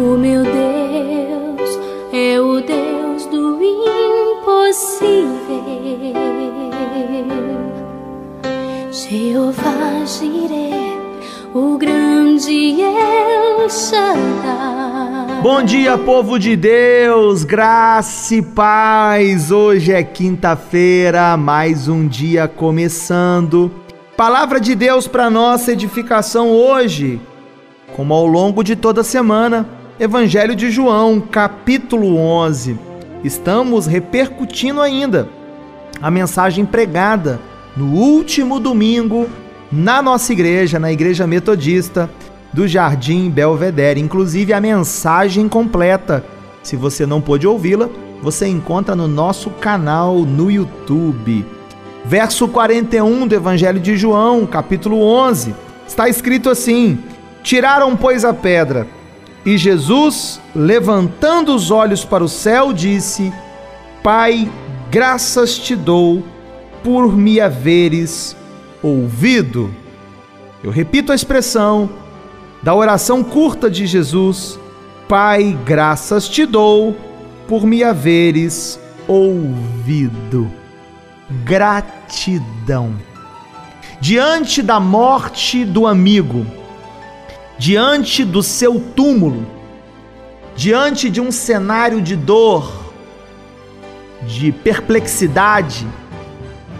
O meu Deus é o Deus do impossível. Jeová Jireh, o grande El Shaddai. Bom dia, povo de Deus, graça e paz. Hoje é quinta-feira, mais um dia começando. Palavra de Deus para nossa edificação hoje, como ao longo de toda a semana, Evangelho de João, capítulo 11. Estamos repercutindo ainda a mensagem pregada no último domingo na nossa igreja, na Igreja Metodista do Jardim Belvedere, inclusive a mensagem completa. Se você não pôde ouvi-la, você encontra no nosso canal no YouTube. Verso 41 do Evangelho de João, capítulo 11, está escrito assim: Tiraram, pois, a pedra. E Jesus, levantando os olhos para o céu, disse: Pai, graças te dou por me haveres ouvido. Eu repito a expressão da oração curta de Jesus: Pai, graças te dou por me haveres ouvido gratidão. Diante da morte do amigo, diante do seu túmulo, diante de um cenário de dor, de perplexidade,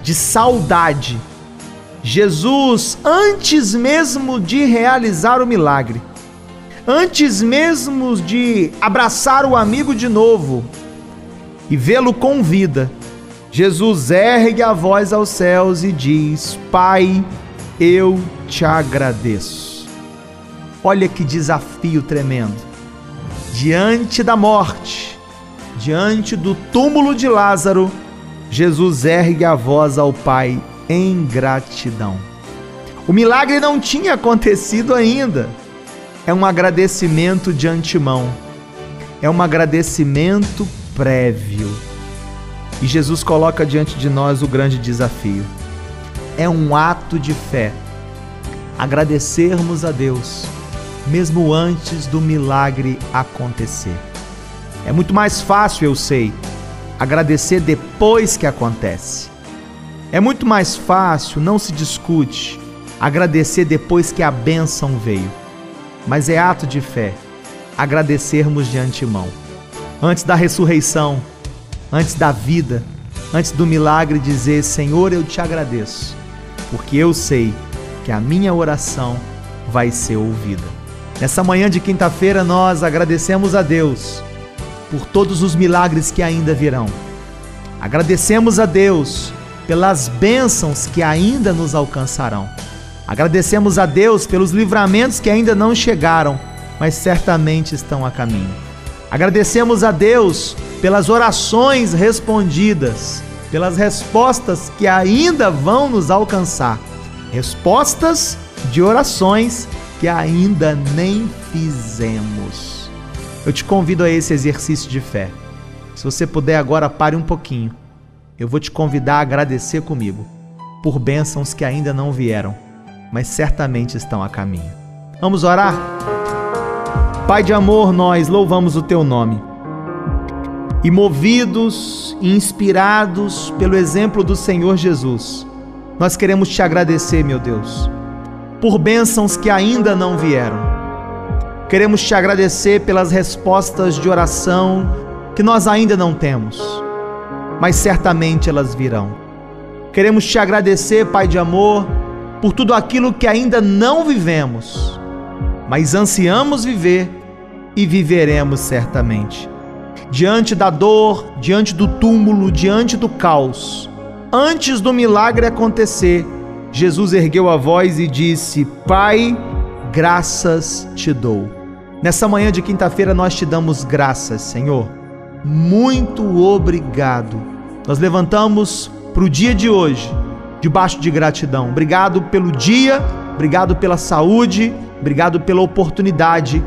de saudade, Jesus, antes mesmo de realizar o milagre, antes mesmo de abraçar o amigo de novo e vê-lo com vida, Jesus ergue a voz aos céus e diz: Pai, eu te agradeço. Olha que desafio tremendo. Diante da morte, diante do túmulo de Lázaro, Jesus ergue a voz ao Pai em gratidão. O milagre não tinha acontecido ainda. É um agradecimento de antemão. É um agradecimento prévio e Jesus coloca diante de nós o grande desafio. É um ato de fé agradecermos a Deus, mesmo antes do milagre acontecer. É muito mais fácil, eu sei, agradecer depois que acontece. É muito mais fácil, não se discute, agradecer depois que a bênção veio. Mas é ato de fé agradecermos de antemão. Antes da ressurreição, antes da vida, antes do milagre, dizer: Senhor, eu te agradeço, porque eu sei que a minha oração vai ser ouvida. Nessa manhã de quinta-feira, nós agradecemos a Deus por todos os milagres que ainda virão. Agradecemos a Deus pelas bênçãos que ainda nos alcançarão. Agradecemos a Deus pelos livramentos que ainda não chegaram, mas certamente estão a caminho. Agradecemos a Deus pelas orações respondidas, pelas respostas que ainda vão nos alcançar. Respostas de orações que ainda nem fizemos. Eu te convido a esse exercício de fé. Se você puder agora, pare um pouquinho. Eu vou te convidar a agradecer comigo por bênçãos que ainda não vieram, mas certamente estão a caminho. Vamos orar? Pai de amor, nós louvamos o teu nome e movidos e inspirados pelo exemplo do Senhor Jesus, nós queremos te agradecer, meu Deus, por bênçãos que ainda não vieram. Queremos te agradecer pelas respostas de oração que nós ainda não temos, mas certamente elas virão. Queremos te agradecer, Pai de amor, por tudo aquilo que ainda não vivemos, mas ansiamos viver e viveremos certamente diante da dor, diante do túmulo, diante do caos. Antes do milagre acontecer, Jesus ergueu a voz e disse: Pai, graças te dou. Nessa manhã de quinta-feira nós te damos graças, Senhor. Muito obrigado. Nós levantamos para o dia de hoje debaixo de gratidão. Obrigado pelo dia, obrigado pela saúde, obrigado pela oportunidade,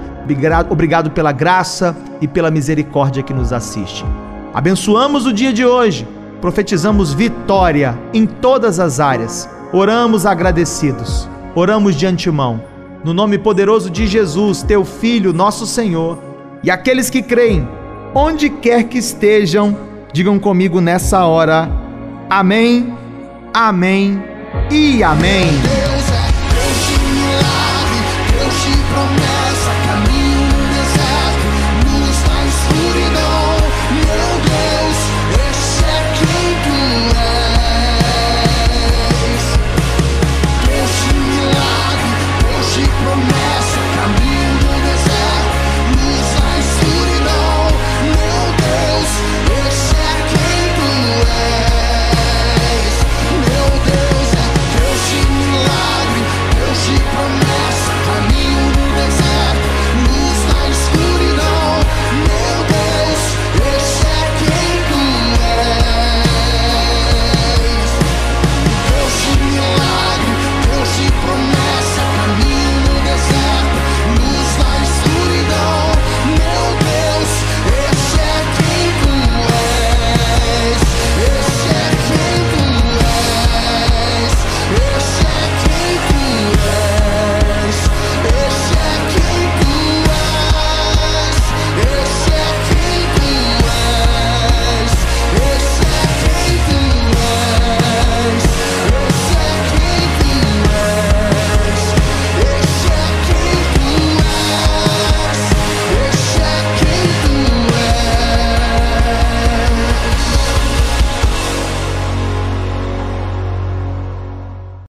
obrigado pela graça e pela misericórdia que nos assiste. Abençoamos o dia de hoje, profetizamos vitória em todas as áreas. Oramos agradecidos, oramos de antemão. No nome poderoso de Jesus, teu Filho, nosso Senhor, E aqueles que creem, onde quer que estejam, digam comigo nessa hora: Amém, Amém e Amém.